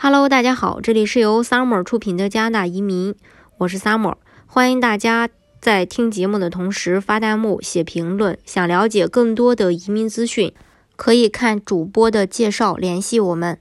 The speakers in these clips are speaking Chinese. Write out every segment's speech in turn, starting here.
Hello，大家好，这里是由 Summer 出品的加拿大移民，我是 Summer，欢迎大家在听节目的同时发弹幕、写评论。想了解更多的移民资讯，可以看主播的介绍联系我们。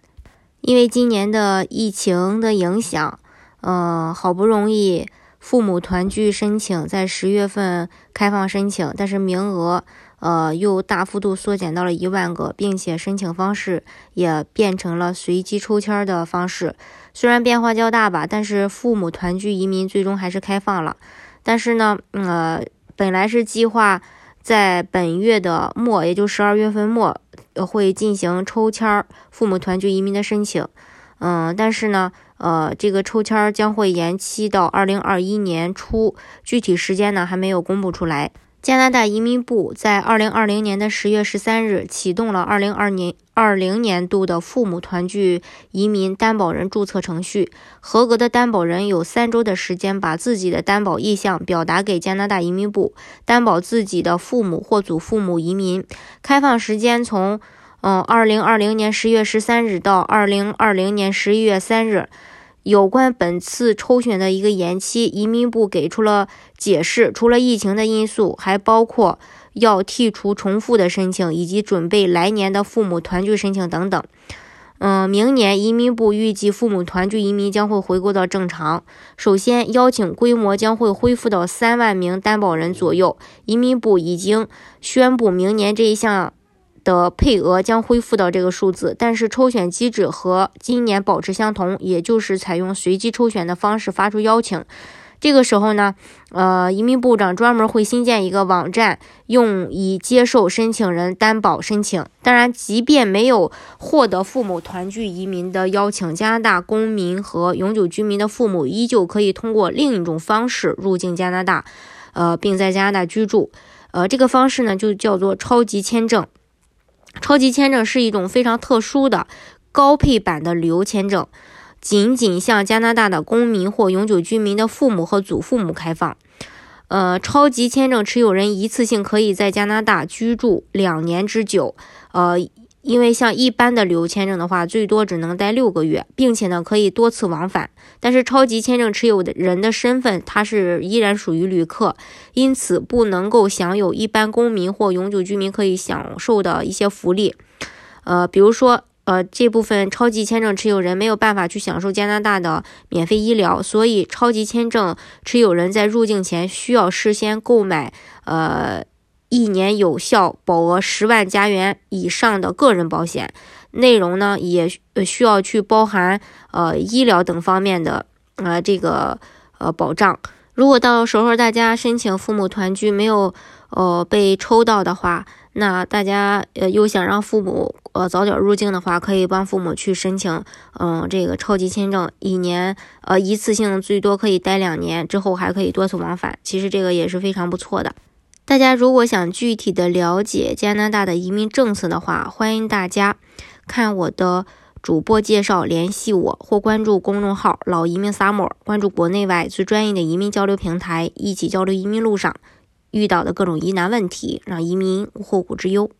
因为今年的疫情的影响，嗯，好不容易父母团聚申请在十月份开放申请，但是名额。呃，又大幅度缩减到了一万个，并且申请方式也变成了随机抽签的方式。虽然变化较大吧，但是父母团聚移民最终还是开放了。但是呢，呃，本来是计划在本月的末，也就十二月份末，会进行抽签父母团聚移民的申请。嗯，但是呢，呃，这个抽签将会延期到二零二一年初，具体时间呢还没有公布出来。加拿大移民部在二零二零年的十月十三日启动了二零二年二零年度的父母团聚移民担保人注册程序。合格的担保人有三周的时间，把自己的担保意向表达给加拿大移民部，担保自己的父母或祖父母移民。开放时间从嗯二零二零年十月十三日到二零二零年十一月三日。有关本次抽选的一个延期，移民部给出了解释。除了疫情的因素，还包括要剔除重复的申请，以及准备来年的父母团聚申请等等。嗯，明年移民部预计父母团聚移民将会回归到正常。首先，邀请规模将会恢复到三万名担保人左右。移民部已经宣布，明年这一项。的配额将恢复到这个数字，但是抽选机制和今年保持相同，也就是采用随机抽选的方式发出邀请。这个时候呢，呃，移民部长专门会新建一个网站，用以接受申请人担保申请。当然，即便没有获得父母团聚移民的邀请，加拿大公民和永久居民的父母依旧可以通过另一种方式入境加拿大，呃，并在加拿大居住。呃，这个方式呢，就叫做超级签证。超级签证是一种非常特殊的高配版的旅游签证，仅仅向加拿大的公民或永久居民的父母和祖父母开放。呃，超级签证持有人一次性可以在加拿大居住两年之久。呃。因为像一般的旅游签证的话，最多只能待六个月，并且呢可以多次往返。但是超级签证持有的人的身份，他是依然属于旅客，因此不能够享有一般公民或永久居民可以享受的一些福利。呃，比如说，呃，这部分超级签证持有人没有办法去享受加拿大的免费医疗，所以超级签证持有人在入境前需要事先购买，呃。一年有效保额十万加元以上的个人保险，内容呢也需要去包含呃医疗等方面的呃这个呃保障。如果到时候大家申请父母团聚没有呃被抽到的话，那大家呃又想让父母呃早点入境的话，可以帮父母去申请嗯这个超级签证，一年呃一次性最多可以待两年，之后还可以多次往返。其实这个也是非常不错的。大家如果想具体的了解加拿大的移民政策的话，欢迎大家看我的主播介绍，联系我或关注公众号“老移民 summer”，关注国内外最专业的移民交流平台，一起交流移民路上遇到的各种疑难问题，让移民无后顾之忧。